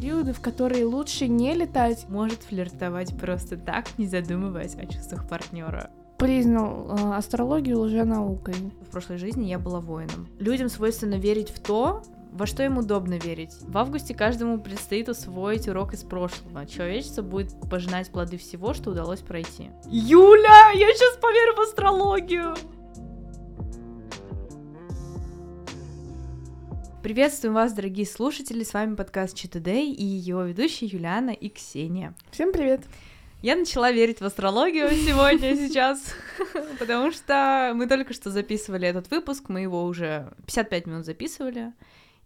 периоды, в которые лучше не летать. Может флиртовать просто так, не задумываясь о чувствах партнера. Признал э, астрологию лженаукой. В прошлой жизни я была воином. Людям свойственно верить в то, во что им удобно верить. В августе каждому предстоит усвоить урок из прошлого. Человечество будет пожинать плоды всего, что удалось пройти. Юля, я сейчас поверю в астрологию! Приветствуем вас, дорогие слушатели, с вами подкаст Читадей и его ведущие Юлиана и Ксения. Всем привет! Я начала верить в астрологию сегодня, сейчас, потому что мы только что записывали этот выпуск, мы его уже 55 минут записывали,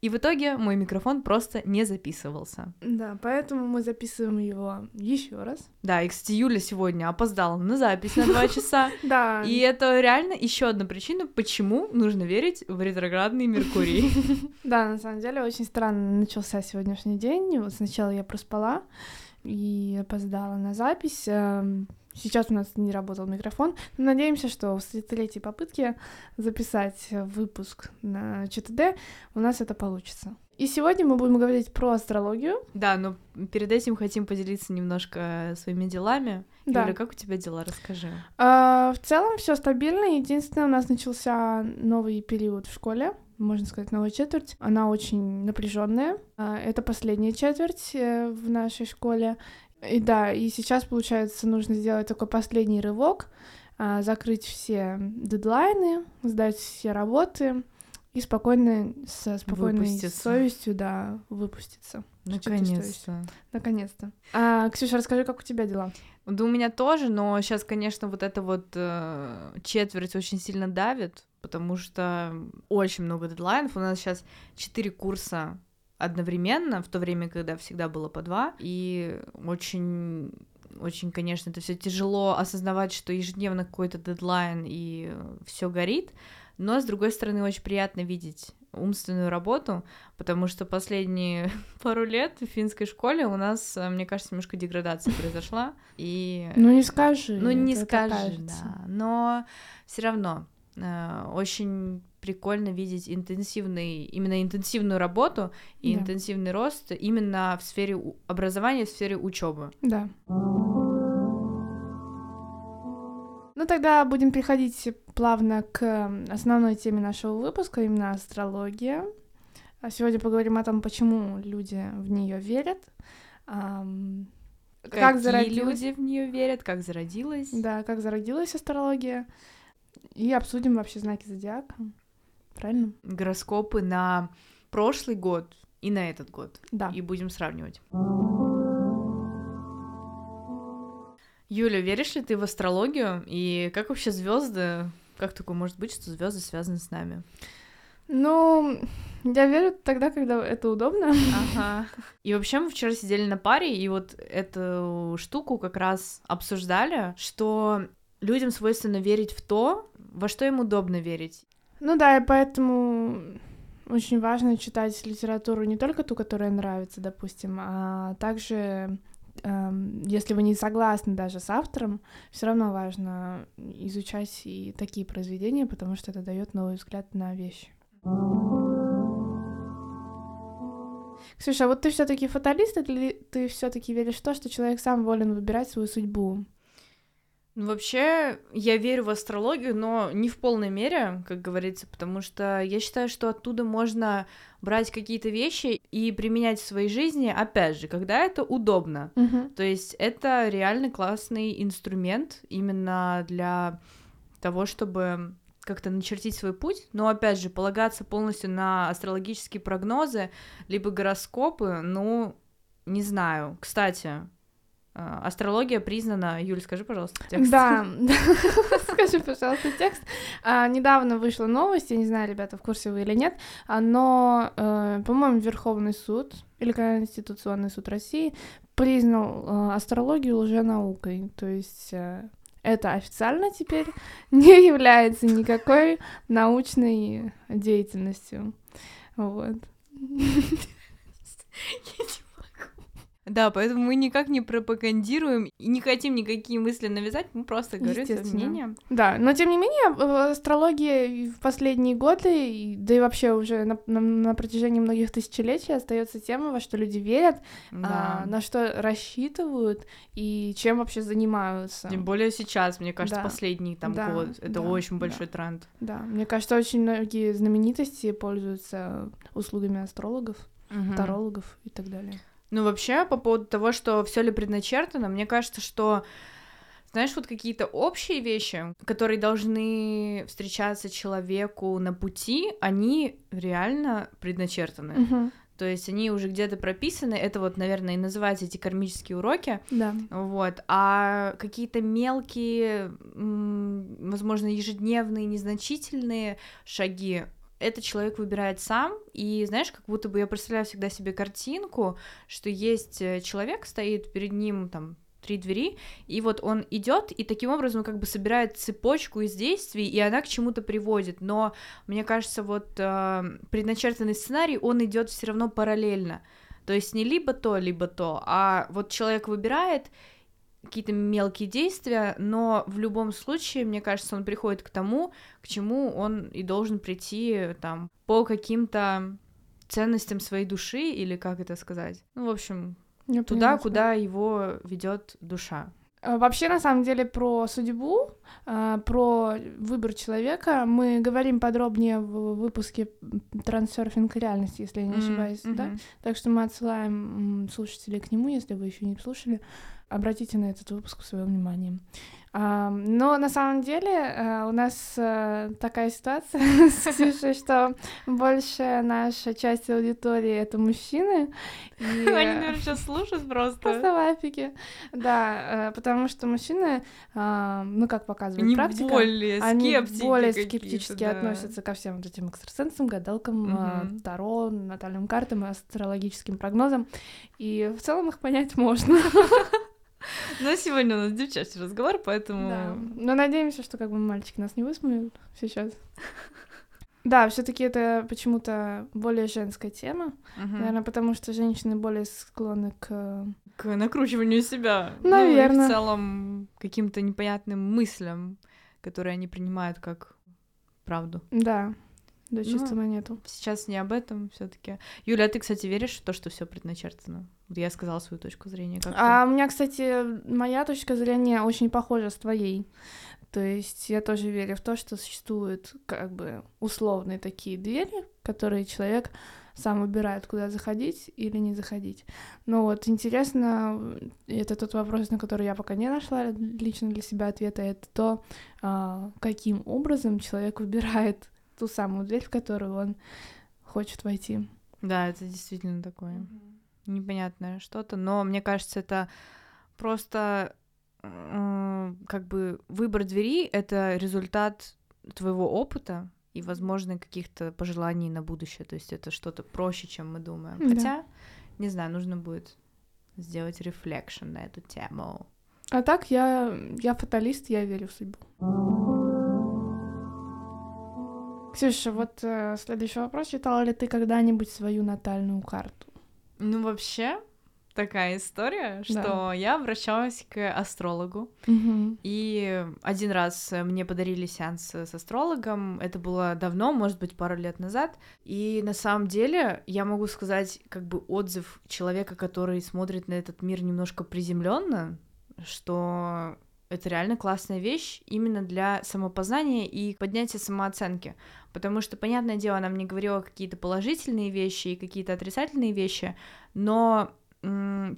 и в итоге мой микрофон просто не записывался. Да, поэтому мы записываем его еще раз. Да, и, кстати, Юля сегодня опоздала на запись на два часа. Да. И это реально еще одна причина, почему нужно верить в ретроградный Меркурий. Да, на самом деле очень странно начался сегодняшний день. Вот сначала я проспала и опоздала на запись. Эм, Сейчас у нас не работал микрофон. Надеемся, что в третьей попытке записать выпуск на ЧТД у нас это получится. И сегодня мы будем говорить про астрологию. Да, но перед этим хотим поделиться немножко своими делами. Да. Юля, как у тебя дела? Расскажи. А, в целом все стабильно. Единственное, у нас начался новый период в школе можно сказать, новая четверть. Она очень напряженная. А, это последняя четверть э, в нашей школе. И да, и сейчас, получается, нужно сделать такой последний рывок, а, закрыть все дедлайны, сдать все работы и спокойно, со спокойной совестью, да, выпуститься. Наконец-то. Наконец-то. А, Ксюша, расскажи, как у тебя дела? Да у меня тоже, но сейчас, конечно, вот эта вот э, четверть очень сильно давит, потому что очень много дедлайнов. У нас сейчас четыре курса одновременно, в то время, когда всегда было по два, и очень очень, конечно, это все тяжело осознавать, что ежедневно какой-то дедлайн и все горит, но с другой стороны очень приятно видеть умственную работу, потому что последние пару лет в финской школе у нас, мне кажется, немножко деградация произошла. И... Ну не скажи. Ну не скажи, да. Но все равно э, очень прикольно видеть интенсивный, именно интенсивную работу и да. интенсивный рост именно в сфере образования, в сфере учебы. Да. Ну тогда будем переходить плавно к основной теме нашего выпуска, именно астрология. А сегодня поговорим о том, почему люди в нее верят. Эм, как зародилась... люди в нее верят, как зародилась. Да, как зародилась астрология. И обсудим вообще знаки зодиака правильно? Гороскопы на прошлый год и на этот год. Да. И будем сравнивать. Юля, веришь ли ты в астрологию? И как вообще звезды? Как такое может быть, что звезды связаны с нами? Ну, я верю тогда, когда это удобно. Ага. И вообще мы вчера сидели на паре, и вот эту штуку как раз обсуждали, что людям свойственно верить в то, во что им удобно верить. Ну да, и поэтому очень важно читать литературу не только ту, которая нравится, допустим, а также если вы не согласны даже с автором, все равно важно изучать и такие произведения, потому что это дает новый взгляд на вещи. Ксюша, а вот ты все-таки фаталист, или ты все-таки веришь в то, что человек сам волен выбирать свою судьбу? Ну, вообще, я верю в астрологию, но не в полной мере, как говорится, потому что я считаю, что оттуда можно брать какие-то вещи и применять в своей жизни, опять же, когда это удобно. Uh-huh. То есть это реально классный инструмент именно для того, чтобы как-то начертить свой путь, но опять же полагаться полностью на астрологические прогнозы либо гороскопы, ну не знаю. Кстати, астрология признана... Юль, скажи, пожалуйста, текст. Да, скажи, пожалуйста, текст. А, недавно вышла новость, я не знаю, ребята, в курсе вы или нет, а, но, э, по-моему, Верховный суд или Конституционный суд России признал э, астрологию лженаукой, то есть э, это официально теперь не является никакой научной деятельностью. Вот. Да, поэтому мы никак не пропагандируем и не хотим никакие мысли навязать, мы просто говорим свое мнение. Да, но тем не менее, астрология в последние годы, да и вообще уже на, на- на протяжении многих тысячелетий остается тем, во что люди верят, Да. а, на что рассчитывают и чем вообще занимаются. Тем более сейчас, мне кажется, Да. последний там Да, год. Это да, очень да. большой тренд. Да, мне кажется, очень многие знаменитости пользуются услугами астрологов, Мгм. тарологов и так далее. Ну, вообще, по поводу того, что все ли предначертано, мне кажется, что знаешь, вот какие-то общие вещи, которые должны встречаться человеку на пути, они реально предначертаны. Мгм. То есть они уже где-то прописаны. Это вот, наверное, и называются эти кармические уроки. Да. Вот. А какие-то мелкие, возможно, ежедневные, незначительные шаги, это человек выбирает сам, и знаешь, как будто бы я представляю всегда себе картинку, что есть э, человек, стоит перед ним там три двери, и вот он идет и таким образом как бы собирает цепочку из действий, и она к чему-то приводит. Но мне кажется, вот э, предначертанный сценарий, он идет все равно параллельно. То есть не либо то, либо то, а вот человек выбирает какие-то мелкие действия, но в любом случае, мне кажется, он приходит к тому, к чему он и должен прийти там по каким-то ценностям своей души или как это сказать. Ну, в общем, Я туда, тебя. куда его ведет душа. А, Вообще, на самом деле, про судьбу, а, про выбор человека мы говорим подробнее в выпуске «Трансерфинг реальности», если я не ошибаюсь, да? Мгм. Так что мы отсылаем слушателей к нему, если вы еще не слушали. Обратите на этот выпуск свое внимание. А, Но на самом деле э, у нас э, такая ситуация что большая наша часть аудитории — это мужчины. Они, наверное, сейчас слушают просто. Просто в афиге. Да, э, потому что мужчины, ну, как показывает Они практика, более они более скептически да. относятся ко всем вот этим экстрасенсам, гадалкам, таро, натальным картам и астрологическим прогнозам. И в целом их понять можно. Но сегодня у нас девчачий разговор, поэтому... Да. Но надеемся, что как бы мальчики нас не высмеют сейчас. Да, все-таки это почему-то более женская тема. Мгм. Наверное, потому что женщины более склонны к К накручиванию себя. Ну, и в целом каким-то непонятным мыслям, которые они принимают как правду. Да, до Ну, чувства монету. Сейчас не об этом все таки Юля, а ты, кстати, веришь в то, что все предначертано? Вот я сказала свою точку зрения. Как ты? А у меня, кстати, моя точка зрения очень похожа с твоей. То есть я тоже верю в то, что существуют как бы условные такие двери, которые человек сам выбирает, куда заходить или не заходить. Но вот интересно, это тот вопрос, на который я пока не нашла лично для себя ответа, это то, а, каким образом человек выбирает ту самую дверь, в которую он хочет войти. Да, это действительно такое непонятное что-то, но мне кажется, это просто м, как бы выбор двери — это результат твоего опыта и, возможно, каких-то пожеланий на будущее. То есть это что-то проще, чем мы думаем. Да. Хотя, не знаю, нужно будет сделать рефлекшн на эту тему. А так я, я фаталист, я верю в судьбу. Ксюша, вот э, следующий вопрос. Читала ли ты когда-нибудь свою натальную карту? Ну, вообще, такая история, что я обращалась к астрологу, и один раз мне подарили сеанс с астрологом, это было давно, может быть, пару лет назад, и на самом деле я могу сказать как бы отзыв человека, который смотрит на этот мир немножко приземленно, что это реально классная вещь именно для самопознания и поднятия самооценки. Потому что, понятное дело, она мне говорила какие-то положительные вещи и какие-то отрицательные вещи, но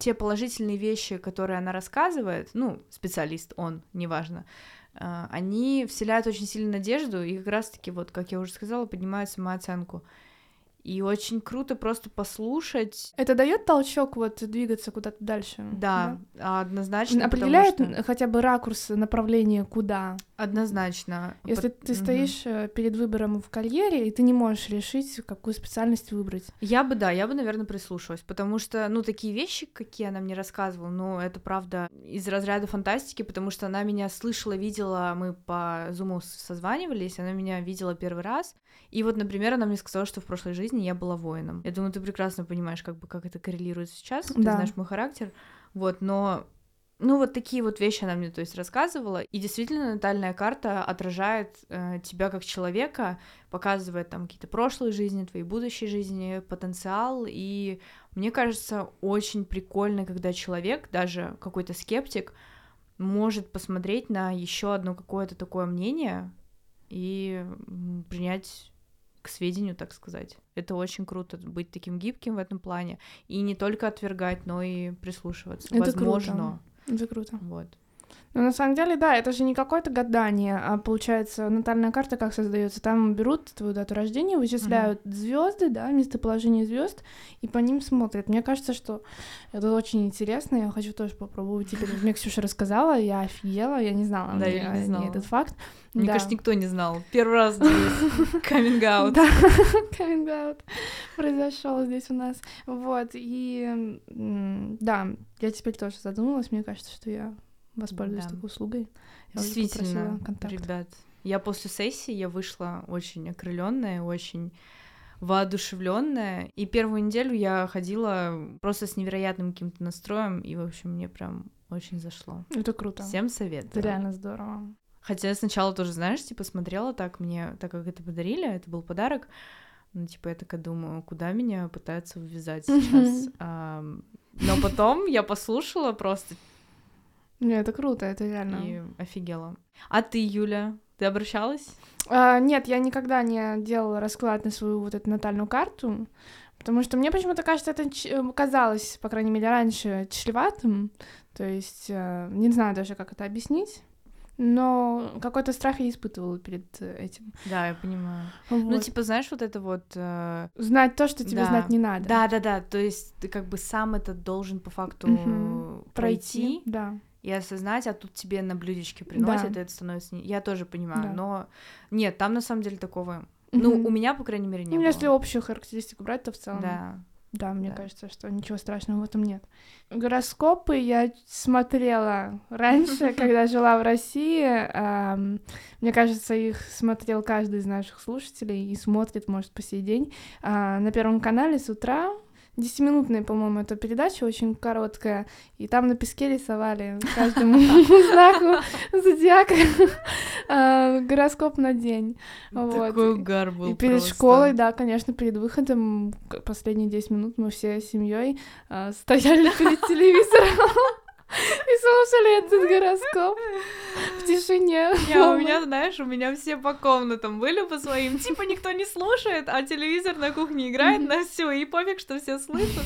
те положительные вещи, которые она рассказывает, ну, специалист он, неважно, а, они вселяют очень сильную надежду и как раз-таки, вот, как я уже сказала, поднимают самооценку. И очень круто просто послушать. Это дает толчок вот двигаться куда-то дальше? Да, однозначно. потому Определяет что- хотя бы ракурс направления куда? Однозначно. Если Пот- ты Мгм. стоишь э, перед выбором в карьере, и ты не можешь решить, какую специальность выбрать. Я бы, да, я бы, наверное, прислушалась, потому что, ну, такие вещи, какие она мне рассказывала, ну, это правда из разряда фантастики, потому что она меня слышала, видела, мы по зуму созванивались, она меня видела первый раз, и вот, например, она мне сказала, что в прошлой жизни жизни я была воином. Я думаю, ты прекрасно понимаешь, как бы, как это коррелирует сейчас, ты Да. знаешь мой характер, вот, но ну, вот такие вот вещи она мне, то есть, рассказывала. И действительно, натальная карта отражает э, тебя как человека, показывает там какие-то прошлые жизни, твои будущие жизни, потенциал. И мне кажется, очень прикольно, когда человек, даже какой-то скептик, может посмотреть на еще одно какое-то такое мнение и принять к сведению, так сказать. Это очень круто быть таким гибким в этом плане и не только отвергать, но и прислушиваться. Это Возможно. круто. Это круто. Вот. Ну, на самом деле, да, это же не какое-то гадание, а получается, натальная карта как создается? Там берут твою дату рождения, вычисляют звезды, да, местоположение звезд, и по ним смотрят. Мне кажется, что это очень интересно. Я хочу тоже попробовать. Теперь мне Ксюша рассказала, я офигела, я не знала, Да, я не знала. этот факт. Мне Да. кажется, никто не знал. Первый раз здесь. Да, coming out произошел здесь у нас. Вот, и да, я теперь тоже задумалась, мне кажется, что я воспользуюсь Да. такой услугой. Я Действительно, ребят. Я после сессии я вышла очень окрыленная, очень воодушевленная. И первую неделю я ходила просто с невероятным каким-то настроем, и, в общем, мне прям очень зашло. Это круто. Всем Это советую. реально здорово. Хотя я сначала тоже, знаешь, типа смотрела так, мне, так как это подарили, это был подарок, ну, типа, я такая думаю, куда меня пытаются ввязать сейчас. Но потом я послушала просто Не, это круто, это реально. и офигела. А ты, Юля, ты обращалась? А, нет, я никогда не делала расклад на свою вот эту натальную карту, потому что мне почему-то кажется, это э, казалось, по крайней мере, раньше чреватым. То есть, э, не знаю даже, как это объяснить. Но какой-то страх я испытывала перед э, этим. Да, я понимаю. Ну, Вот. типа, знаешь, вот это вот... э, Знать то, что тебе да. знать не надо. Да, да, да. То есть ты как бы сам это должен по факту Мгм. пройти Да. И осознать, а тут тебе на блюдечке приносят, Да. и это становится... Я тоже понимаю, Да. но нет, там на самом деле такого... Ну, Мгм. у меня, по крайней мере, не Ну, было. если общую характеристику брать, то в целом. Да. Да, мне Да. кажется, что ничего страшного в этом нет. Гороскопы я смотрела раньше, когда жила в России. Мне кажется, их смотрел каждый из наших слушателей и смотрит, может, по сей день. А, На Первом канале с утра. Десятиминутная, по-моему, эта передача, очень короткая. И там на песке рисовали каждому знаку зодиака а, гороскоп на день. Такой угар был И перед школой, да, конечно, перед выходом, последние 10 минут мы все семьей стояли перед телевизором и слушали этот гороскоп в тишине. Я, у меня, знаешь, у меня все по комнатам были по своим. Типа никто не слушает, а телевизор на кухне играет на все, и пофиг, что все слышат.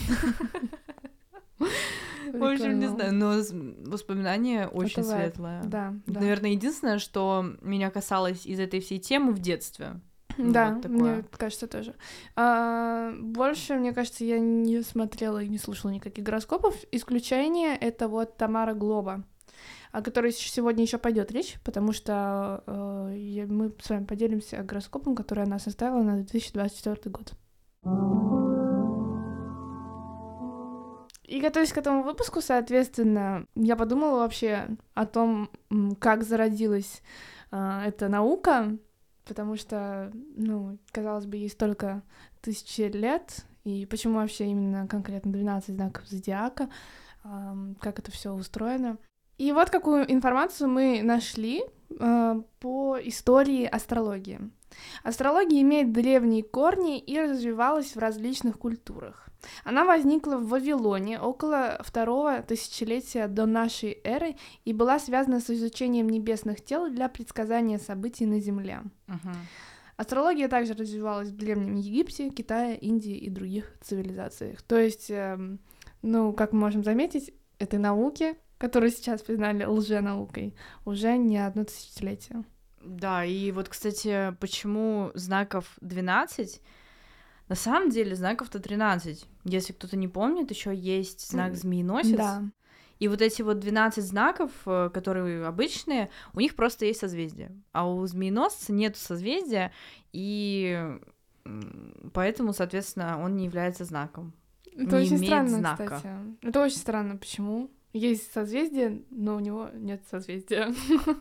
В общем, не знаю, но воспоминание очень светлое. Да, да. Наверное, единственное, что меня касалось из этой всей темы в детстве. Да, вот мне кажется тоже. А, больше, мне кажется, я не смотрела и не слушала никаких гороскопов. Исключение это вот Тамара Глоба, о которой сегодня еще пойдет речь, потому что э, я- мы с вами поделимся гороскопом, который она составила на 2024 год. И готовясь к этому выпуску, соответственно, я подумала вообще о том, как зародилась а, эта наука, потому что, ну, казалось бы, ей столько тысячи лет, и почему вообще именно конкретно 12 знаков зодиака, как это все устроено. И вот какую информацию мы нашли а, по истории астрологии. Астрология имеет древние корни и развивалась в различных культурах. Она возникла в Вавилоне около второго тысячелетия до нашей эры и была связана с изучением небесных тел для предсказания событий на Земле. Мгм. Астрология также развивалась в Древнем Египте, Китае, Индии и других цивилизациях. То есть, эм, ну, как мы можем заметить, этой науке, которую сейчас признали лженаукой, уже не одно тысячелетие. Да, и вот, кстати, почему знаков 12? На самом деле знаков-то 13. Если кто-то не помнит, еще есть знак змееносец. Да. И вот эти вот 12 знаков, э, которые обычные, у них просто есть созвездие. А у змееносца нет созвездия, и поэтому, соответственно, он не является знаком. Это Не очень имеет странно, знака. кстати. Это очень странно, почему? Есть созвездие, но у него нет созвездия.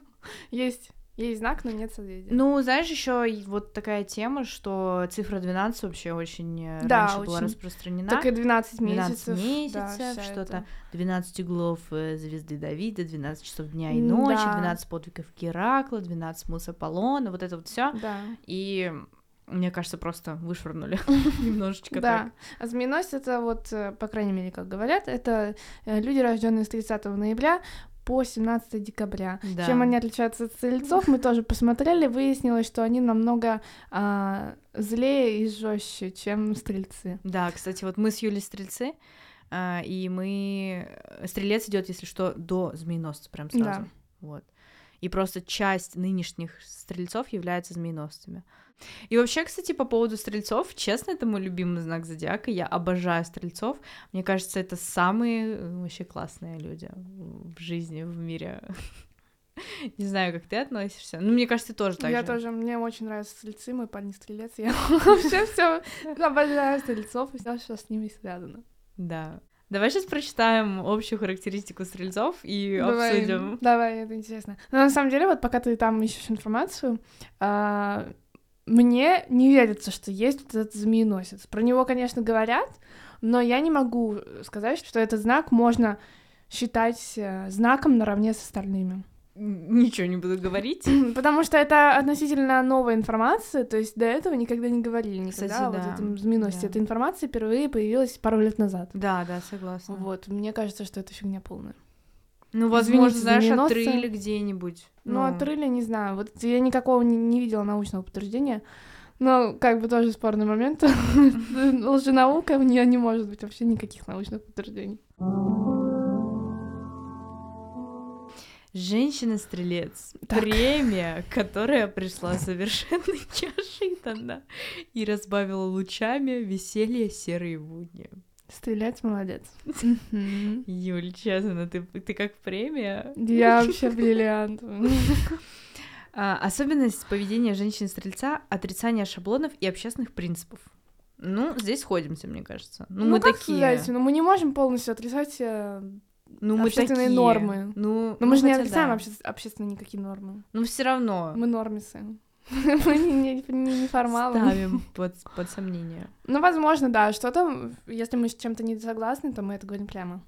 Есть Есть знак, но нет созвездия. Ну, знаешь, еще вот такая тема, что цифра 12 вообще очень э, Да, раньше была очень. распространена. Так и 12 12 месяцев. месяцев, да, что-то. эта- 12 углов э, звезды Давида, 12 часов дня и ночи, да. 12 подвигов Геракла, 12 смысл Аполлона, вот это вот все. Да. И мне кажется, просто вышвырнули немножечко Да. так. А змееносец это вот, э, по крайней мере, как говорят, это люди, рожденные с 30 ноября по 17 декабря. Да. Чем они отличаются от стрельцов, мы тоже посмотрели, выяснилось, что они намного а, злее и жестче, чем стрельцы. Да, кстати, вот мы с Юлей стрельцы, а, и мы... Стрелец идет, если что, до змееносца прям сразу. Да. Вот. И просто часть нынешних стрельцов являются змееносцами. И вообще, кстати, по поводу стрельцов, честно, это мой любимый знак зодиака. Я обожаю стрельцов. Мне кажется, это самые э, вообще классные люди в жизни, в мире. Не знаю, как ты относишься. Ну, мне кажется, ты тоже так я же. тоже, мне очень нравятся стрельцы, мой парень стрелец, я вообще все обожаю стрельцов и все, что с ними связано. Да. Давай сейчас прочитаем общую характеристику стрельцов и Давай, обсудим. Давай, это интересно. Но на самом деле, вот пока ты там ищешь информацию, а, мне не верится, что есть вот этот змееносец. Про него, конечно, говорят, но я не могу сказать, что этот знак можно считать э, знаком наравне с остальными. Ничего не буду говорить. Потому что это относительно новая информация, то есть до этого никогда не говорили никогда Кстати, вот да, этом змееносце. да. Эта информация впервые появилась пару лет назад. Да, да, согласна. Вот, мне кажется, что это фигня полная. Ну, возможно, знаешь, змееносцы. отрыли где-нибудь. Ну, отрыли, не знаю. Вот я никакого не, не видела научного подтверждения. Но как бы тоже спорный момент. Лженаука, у нее не может быть вообще никаких научных подтверждений. Женщина-стрелец. Премия, которая пришла совершенно неожиданно и разбавила лучами веселье серые будни. Стрелять молодец. Юль, честно, ты, ты как премия. Я вообще бриллиант. А, особенность поведения женщины-стрельца — отрицание шаблонов и общественных принципов. Ну, здесь сходимся, мне кажется. Ну, мы как такие. сказать, ну мы не можем полностью отрицать э, Ну, мы общественные такие. нормы. Ну, Но ну, мы же не отрицаем да. обще- общественные никакие нормы. Ну, все равно. Мы нормисы. Мы не, не, не неформалы. Ставим под, под сомнение. Ну, возможно, да, что-то, если мы с чем-то не согласны, то мы это говорим прямо.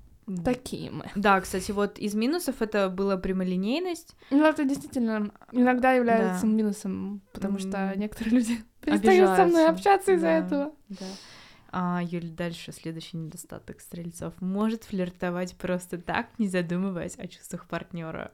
Такие мы. Да, кстати, вот из минусов это была прямолинейность. Ну, это действительно иногда является Да. минусом, потому что некоторые люди перестают со мной общаться из-за этого. Да. А, Юль, дальше следующий недостаток стрельцов. Может флиртовать просто так, не задумываясь о чувствах партнера.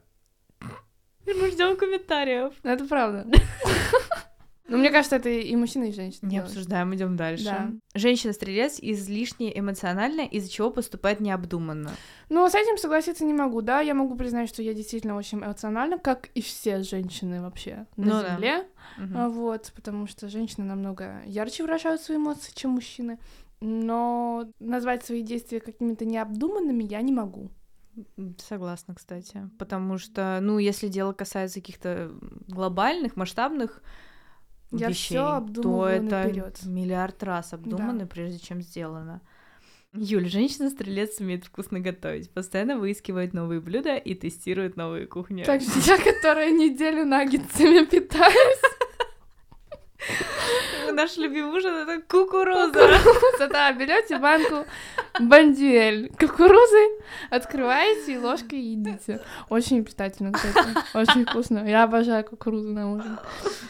Мы ждем комментариев. Это правда. Но мне кажется, это и мужчина, и женщина. Не делают. обсуждаем, идем дальше. Да. Женщина-стрелец излишне эмоциональна, из-за чего поступает необдуманно. Ну, с этим согласиться не могу, да. Я могу признать, что я действительно очень эмоциональна, как и все женщины вообще на Ну да. Земле. Мгм. А, Вот, потому что женщины намного ярче выражают свои эмоции, чем мужчины. Но назвать свои действия какими-то необдуманными я не могу. Согласна, кстати. Потому что, ну, если дело касается каких-то глобальных, масштабных Я вещей, то обдумываю это наперёд. миллиард раз обдумано, прежде чем сделано. Юль, женщина-стрелец умеет вкусно готовить, постоянно выискивает новые блюда и тестирует новые кухни. Так что я, которая неделю наггетсами питаюсь, Наш любимый ужин — это кукуруза. да, берете банку бандюэль кукурузы, открываете и ложкой едите. Очень питательно, кстати. Очень вкусно. Я обожаю кукурузу на ужин.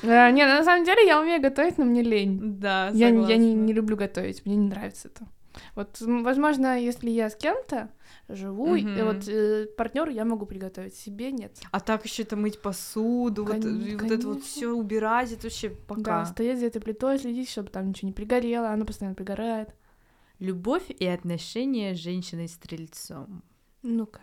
Э, Не, на самом деле я умею готовить, но мне лень. Да, Я, не- я не, согласна. не люблю готовить, мне не нравится это. Вот, возможно, если я с кем-то живу, и Мгм. вот партнеру я могу приготовить, себе нет. А так еще это мыть посуду, вот, Кон- и вот это вот все убирать, это вообще Да, пока. стоять за этой плитой, следить, чтобы там ничего не пригорело, оно постоянно пригорает. Любовь и отношения с женщиной-стрельцом. Ну-ка.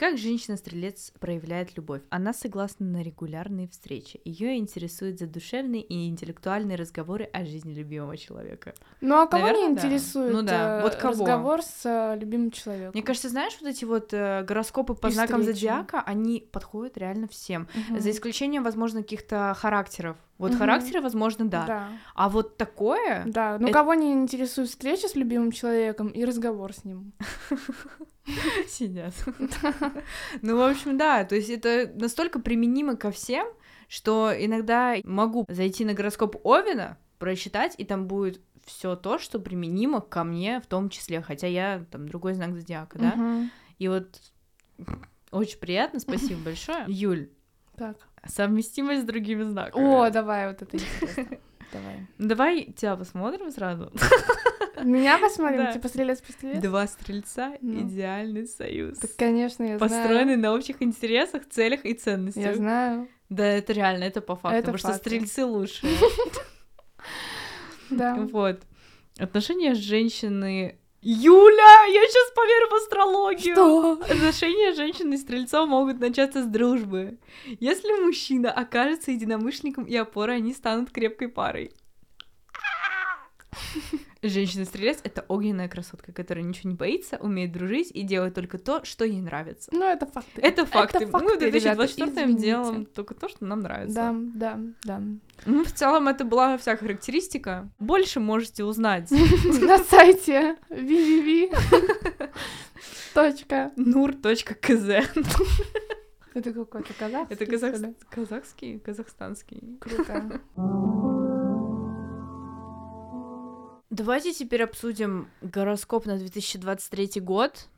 Как женщина-стрелец проявляет любовь? Она согласна на регулярные встречи. Ее интересуют задушевные и интеллектуальные разговоры о жизни любимого человека. Ну а кого Наверно, не да. интересует Ну да, э, вот кого? разговор с э, любимым человеком? Мне кажется, знаешь, вот эти вот э, гороскопы по И знакам встречи. зодиака, они подходят реально всем. Мгм. За исключением, возможно, каких-то характеров. Вот Мгм. характеры, возможно, да. Да. А вот такое... Да, ну Это- кого не интересует встреча с любимым человеком и разговор с ним? Сидят. Ну, в общем, да, то есть это настолько применимо ко всем, что иногда могу зайти на гороскоп Овена, прочитать, и там будет все то, что применимо ко мне в том числе, хотя я там другой знак зодиака, да. И вот очень приятно, спасибо большое. Юль, Так. совместимость с другими знаками. О, давай, вот это интересно. Давай. Давай тебя посмотрим сразу. Меня посмотрим, Да. типа стрелец по стрелец? Два стрельца, Ну. идеальный союз. Так, конечно, я Построенный на общих интересах, целях и знаю. ценностях. Я знаю. Да, это реально, это по факту, Это потому что факты. стрельцы лучшие. Да. Вот. Отношения женщины... Юля, я сейчас поверю в астрологию. Что? Отношения женщины и стрельцов могут начаться с дружбы. Если мужчина окажется единомышленником и опорой, они станут крепкой парой. Женщина-стрелец — это огненная красотка, которая ничего не боится, умеет дружить и делает только то, что ей нравится. Ну, это факты. Это факты. Мы в факты, ребята, 2024 извините. делаем только то, что нам нравится. Да, да, да. Ну, в целом, это была вся характеристика. Больше можете узнать. На сайте www. Точка. nur.kz. Это какой-то казахский, Это казахский, казахстанский. Круто. Давайте теперь обсудим гороскоп на 2023 год.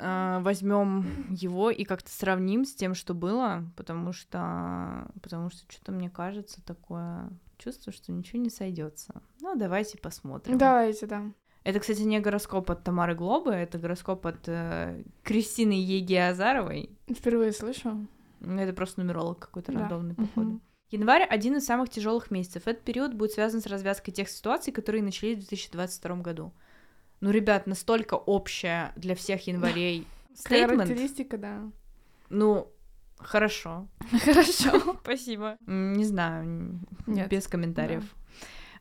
Возьмем его и как-то сравним с тем, что было, потому что, потому что что-то мне кажется такое чувство, что ничего не сойдется. Ну, давайте посмотрим. Давайте, да. Это, кстати, не гороскоп от Тамары Глобы, это гороскоп от э, Кристины Еги Азаровой. Впервые слышу. Ну, Это просто нумеролог какой-то Да. рандомный, походу. Мгм. Январь — один из самых тяжелых месяцев. Этот период будет связан с развязкой тех ситуаций, которые начались в 2022 году. Ну, ребят, настолько общая для всех январей стейтмент. Характеристика, да. Ну, хорошо. Хорошо. Спасибо. Не знаю, без комментариев.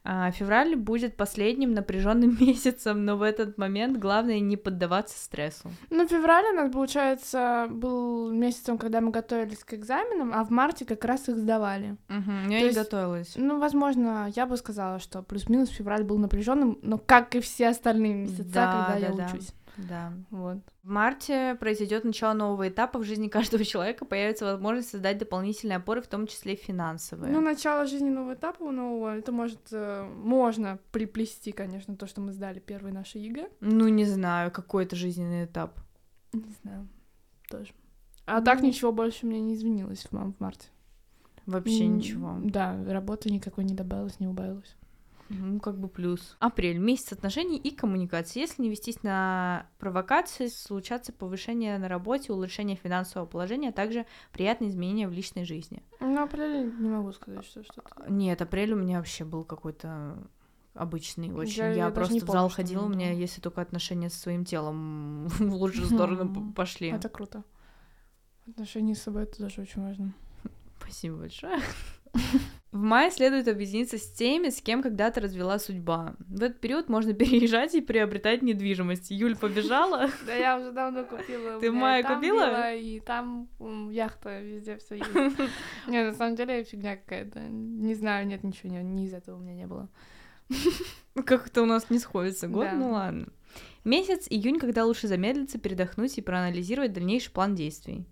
А, февраль будет последним напряженным месяцем, но в этот момент главное не поддаваться стрессу. Ну, февраль у нас, получается, был месяцем, когда мы готовились к экзаменам, а в марте как раз их сдавали. Я То не есть- готовилась. Ну, возможно, я бы сказала, что плюс-минус февраль был напряженным, но как и все остальные месяца, Да, когда я да, да. учусь. Да. Вот. В марте произойдет начало нового этапа в жизни каждого человека, появится возможность создать дополнительные опоры, в том числе финансовые. Ну, начало жизненного этапа у нового, это может, э, можно приплести, конечно, то, что мы сдали первые наши ЕГЭ. Ну, не знаю, какой это жизненный этап. Не знаю, тоже. А так Ну. ничего больше у меня не изменилось в, в марте. Вообще ничего. Да, работы никакой не добавилось, не убавилось. Ну, как бы плюс. Апрель. Месяц отношений и коммуникации. Если не вестись на провокации, случатся повышение на работе, улучшение финансового положения, а также приятные изменения в личной жизни. Ну, апреле не могу сказать, что что-то. Нет, апрель у меня вообще был какой-то обычный очень. Я- Я, я даже просто не в помню, зал ходила, у меня если только отношения со своим телом в лучшую сторону пошли. Это круто. Отношения с собой это тоже очень важно. Спасибо большое. В мае следует объединиться с теми, с кем когда-то развела судьба. В этот период можно переезжать и приобретать недвижимость. Юль побежала. Да я уже давно купила. Ты в мае купила? И там яхта, везде все есть. Не, на самом деле фигня какая-то. Не знаю, нет, ничего не- ни из этого у меня не было. Как-то у нас не сходится год, ну ладно. Месяц июнь, когда лучше замедлиться, передохнуть и проанализировать дальнейший план действий.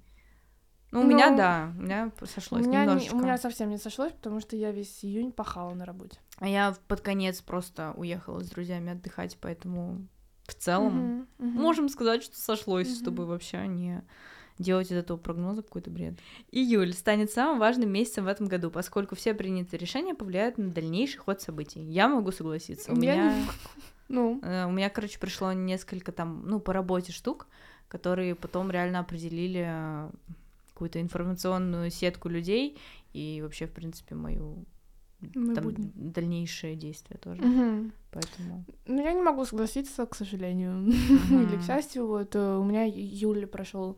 Ну, у меня, да, у меня У сошлось меня, не- немножечко. у меня совсем не сошлось, потому что я весь июнь пахала на работе. А я под конец просто уехала с друзьями отдыхать, поэтому в целом Мгм, мгм. можем сказать, что сошлось, Мгм. чтобы вообще не делать из этого прогноза какой-то бред. Июль станет самым важным месяцем в этом году, поскольку все принятые решения повлияют на дальнейший ход событий. Я могу согласиться. У Я не меня, могу. Ну, э, у меня, короче, пришло несколько там, ну, по работе штук, которые потом реально определили э, какую-то информационную сетку людей и вообще, в принципе, мою мы там, будем. дальнейшие действия тоже. Мгм. Поэтому. Ну, я не могу согласиться, к сожалению. Или к счастью, вот э, у меня июль прошел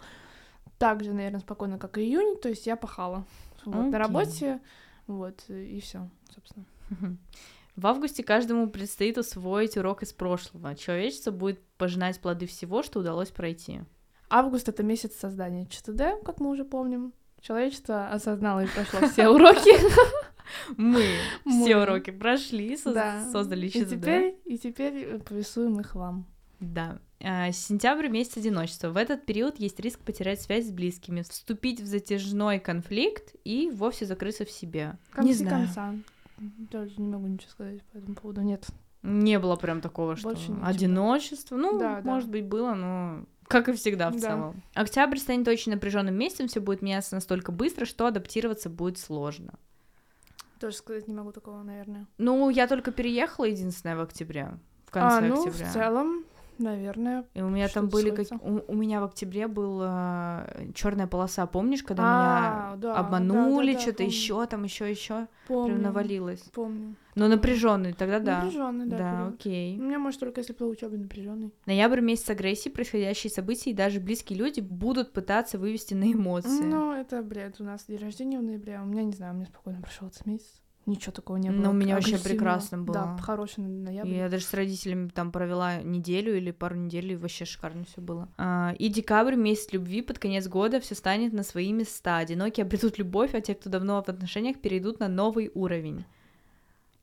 так же, наверное, спокойно, как и июнь, то есть я пахала вот, на работе, вот, э, и все, собственно. В августе каждому предстоит усвоить урок из прошлого. Человечество будет пожинать плоды всего, что удалось пройти. Август — это месяц создания ЧТД, как мы уже помним. Человечество осознало и прошло все уроки. Мы все уроки прошли, соз- Да. создали И теперь, и теперь э, повествуем их вам. Да. А, Сентябрь — месяц одиночества. В этот период есть риск потерять связь с близкими, вступить в затяжной конфликт и вовсе закрыться в себе. Концы не знаю. конца. Даже не могу ничего сказать по этому поводу. Нет. Не было прям такого, что Больше одиночество. Ну, Да, да. может быть, было, но как и всегда в Да. целом. Октябрь станет очень напряженным месяцем, все будет меняться настолько быстро, что адаптироваться будет сложно. Тоже сказать не могу такого, наверное. Ну, я только переехала единственное в октябре. В конце а, ну, октября. в целом, наверное. И у меня там были как... у, у меня в октябре была черная полоса, помнишь, когда А, меня да, обманули, да, да, что-то еще, там еще еще прям навалилось. Помню. Но напряженный, тогда да. Напряженный, да. Да, период. окей. У меня, может, только если по учебе напряженный. Ноябрь месяц агрессии, происходящие события, и даже близкие люди будут пытаться вывести на эмоции. Ну, это бред. У нас день рождения в ноябре. а У меня, не знаю, у меня спокойно прошел этот месяц. Ничего такого не Ну, было. у меня вообще прекрасно было. Да, хороший ноябрь. Я даже с родителями там провела неделю или пару недель, и вообще шикарно все было. А, и декабрь, месяц любви, под конец года все станет на свои места. Одинокие обретут любовь, а те, кто давно в отношениях, перейдут на новый уровень.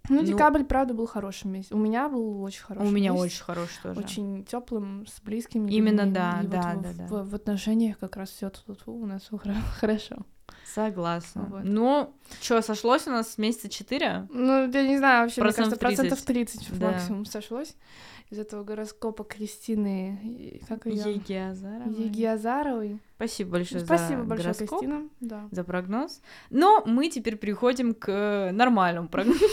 Ну, Ну, декабрь, правда, был хороший месяц. У меня был очень хороший У меня месяц. очень хороший тоже. Очень теплым, с близкими. Именно, людьми. да, И да, вот да, в, да. В, в отношениях как раз все тут у нас хорошо. Согласна. Вот. Ну, что, сошлось у нас месяца 4? Ну, я не знаю, вообще, Процентов мне кажется, процентов 30. 30 Да. максимум сошлось из этого гороскопа Кристины, как ее? Егиазаровой. Егиазаровой. Спасибо большое Спасибо за большое, гороскоп, Кристина. Да. за прогноз. Но мы теперь переходим к нормальному прогнозу.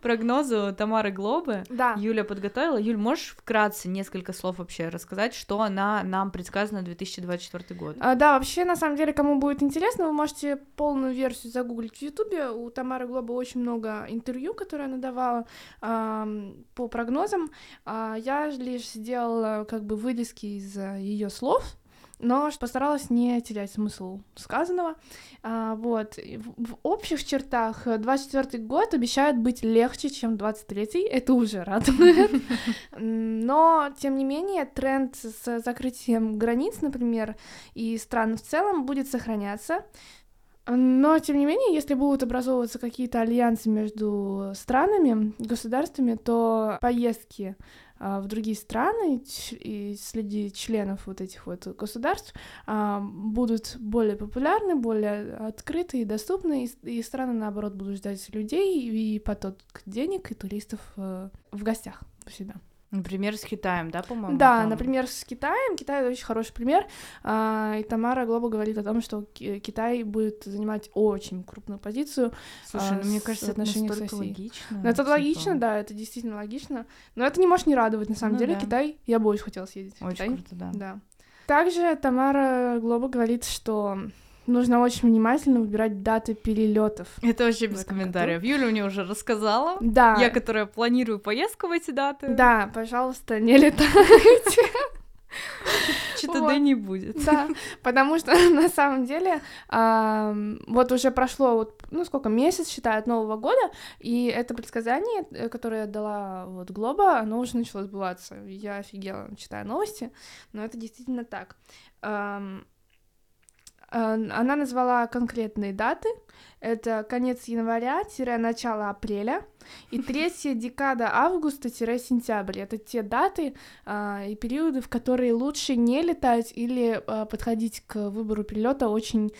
Прогнозу Тамары Глобы. Да. Юля подготовила. Юль, можешь вкратце несколько слов вообще рассказать, что она нам предсказана на 2024 год? А, да, вообще, на самом деле, кому будет интересно, вы можете полную версию загуглить в Ютубе. У Тамары Глоба очень много интервью, которые она давала ам, по прогнозам. А, я лишь сделала как бы вырезки из ее слов, но постаралась не терять смысл сказанного. А, вот. В, общих чертах 24 год обещает быть легче, чем 23 Это уже радует. Но, тем не менее, тренд с закрытием границ, например, и стран в целом будет сохраняться. Но, тем не менее, если будут образовываться какие-то альянсы между странами, государствами, то поездки в другие страны и среди членов вот этих вот государств а, будут более популярны, более открыты и доступны, и страны, наоборот, будут ждать людей и поток денег и туристов э, в гостях у себя. Например, с Китаем, да, по-моему? Да, там? например, с Китаем. Китай это очень хороший пример. А, и Тамара Глоба говорит о том, что Ки- Китай будет занимать очень крупную позицию. Слушай, а, ну мне кажется, это настолько логично. Ну, это типа, логично, да, это действительно логично. Но это не может не радовать, на самом Ну деле. да. Китай, я бы очень хотела съездить Очень Китай. круто, да. Да. Также Тамара Глоба говорит, что нужно очень внимательно выбирать даты перелетов. Это вообще без комментариев. Юля мне уже рассказала. Да. Я, которая планирую поездку в эти даты. Да, пожалуйста, не летайте. Что-то Вот. да не будет. Да, потому что на самом деле вот уже прошло вот ну сколько месяц считай от Нового года, и это предсказание, э, которое дала вот Глоба, оно уже начало сбываться. Я офигела, читая новости, но это действительно так. А, Она назвала конкретные даты. Это конец января-начало апреля и третья декада августа-сентябрь. Это те даты а, и периоды, в которые лучше не летать или а, подходить к выбору перелета очень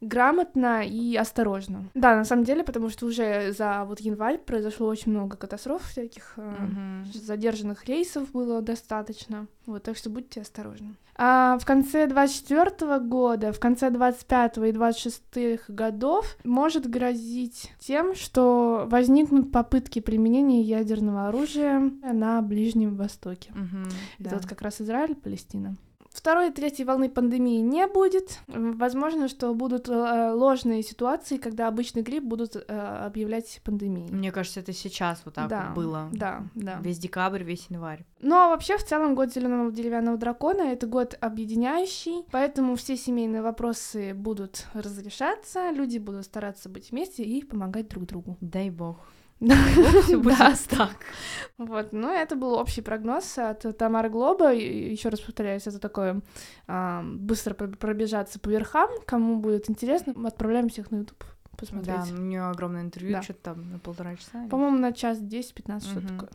грамотно и осторожно. Да, на самом деле, потому что уже за вот январь произошло очень много катастроф всяких, Мгм. задержанных рейсов было достаточно. Вот, так что будьте осторожны. А в конце 24 года, в конце 25 и 26 годов может грозить тем, что возникнут попытки применения ядерного оружия на Ближнем Востоке. Мгм, Это да. вот как раз Израиль, Палестина. Второй и третьей волны пандемии не будет. Возможно, что будут э, ложные ситуации, когда обычный грипп будут э, объявлять пандемией. Мне кажется, это сейчас вот так Да, вот было. Да, да. Весь декабрь, весь январь. Но вообще в целом год зеленого деревянного дракона это год объединяющий, поэтому все семейные вопросы будут разрешаться, люди будут стараться быть вместе и помогать друг другу. Дай бог. Да. Все будет Да. так. Вот, ну это был общий прогноз от Тамары Глоба. Еще раз повторяюсь, это такое быстро пр- пробежаться по верхам. Кому будет интересно, мы отправляем всех на YouTube Да, посмотреть. у нее огромное интервью, Да. что-то там на полтора часа. По-моему, на час 10-15, что-то Мгм. такое.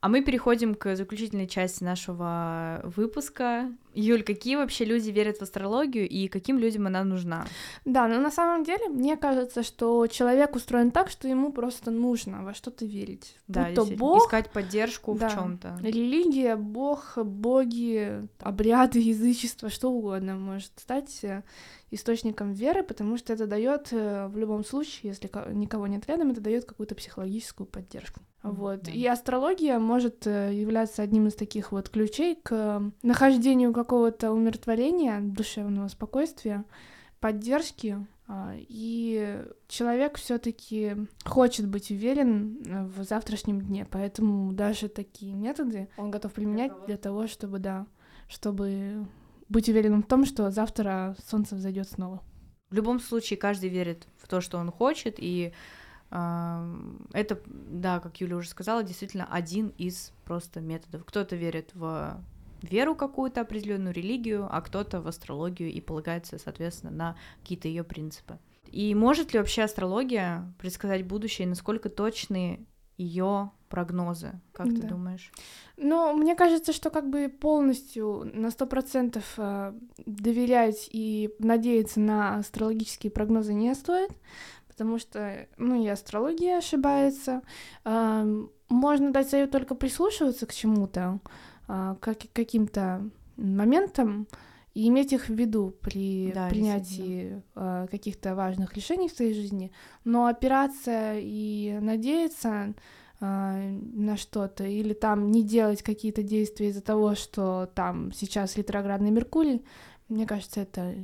А мы переходим к заключительной части нашего выпуска. Юль, какие вообще люди верят в астрологию и каким людям она нужна? Да, но на самом деле мне кажется, что человек устроен так, что ему просто нужно во что-то верить. Да, Будь то Бог, искать поддержку да, в чем-то. Религия, Бог, боги, обряды, язычество, что угодно может стать э, источником веры, потому что это дает э, в любом случае, если никого нет рядом, это дает какую-то психологическую поддержку. Вот. Да. И астрология может э, являться одним из таких вот ключей к нахождению какого-то умиротворения, душевного спокойствия, поддержки. А, и человек все-таки хочет быть уверен э, в завтрашнем дне, поэтому даже такие методы он готов применять для того, чтобы, да, чтобы быть уверенным в том, что завтра солнце взойдет снова. В любом случае, каждый верит в то, что он хочет, и это, да, как Юля уже сказала, действительно один из просто методов. Кто-то верит в веру какую-то определенную религию, а кто-то в астрологию и полагается, соответственно, на какие-то ее принципы. И может ли вообще астрология предсказать будущее, и насколько точны ее прогнозы, как да. ты думаешь? Ну, мне кажется, что как бы полностью на сто процентов э, доверять и надеяться на астрологические прогнозы не стоит, потому что, ну, и астрология ошибается. Можно дать совет только прислушиваться к чему-то, а, как, каким-то моментам, и иметь их в виду при да, принятии э, каких-то важных решений в своей жизни, но опираться и надеяться э, на что-то, или там не делать какие-то действия из-за того, что там сейчас ретроградный Меркурий, мне кажется, это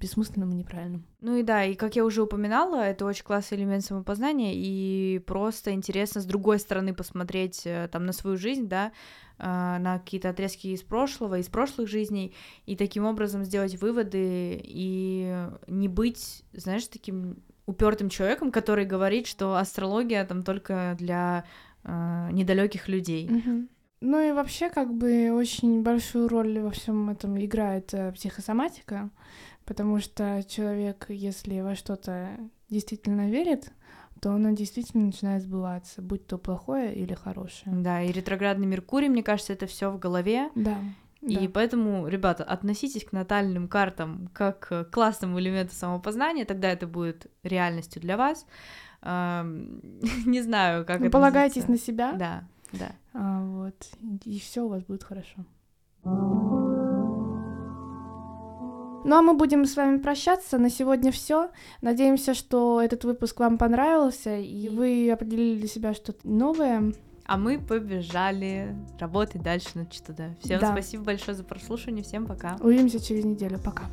бессмысленным и неправильным. Ну и да, и как я уже упоминала, это очень классный элемент самопознания, и просто интересно с другой стороны посмотреть э, там на свою жизнь, да, э, на какие-то отрезки из прошлого, из прошлых жизней, и таким образом сделать выводы и не быть, знаешь, таким упертым человеком, который говорит, что астрология там только для э, недалеких людей. Mm-hmm. Ну и вообще, как бы, очень большую роль во всем этом играет э, психосоматика, потому что человек, если во что-то действительно верит, то оно действительно начинает сбываться, будь то плохое или хорошее. Да, и ретроградный Меркурий, мне кажется, это все в голове. Да. И да. поэтому, ребята, относитесь к натальным картам как к классному элементу самопознания, тогда это будет реальностью для вас. Не знаю, как это. Полагайтесь на себя. Да. Да. А, вот. И все у вас будет хорошо. Ну а мы будем с вами прощаться. На сегодня все. Надеемся, что этот выпуск вам понравился, и вы определили для себя что-то новое. А мы побежали работать дальше на что-то. Всем да. спасибо большое за прослушивание. Всем пока. Увидимся через неделю. Пока.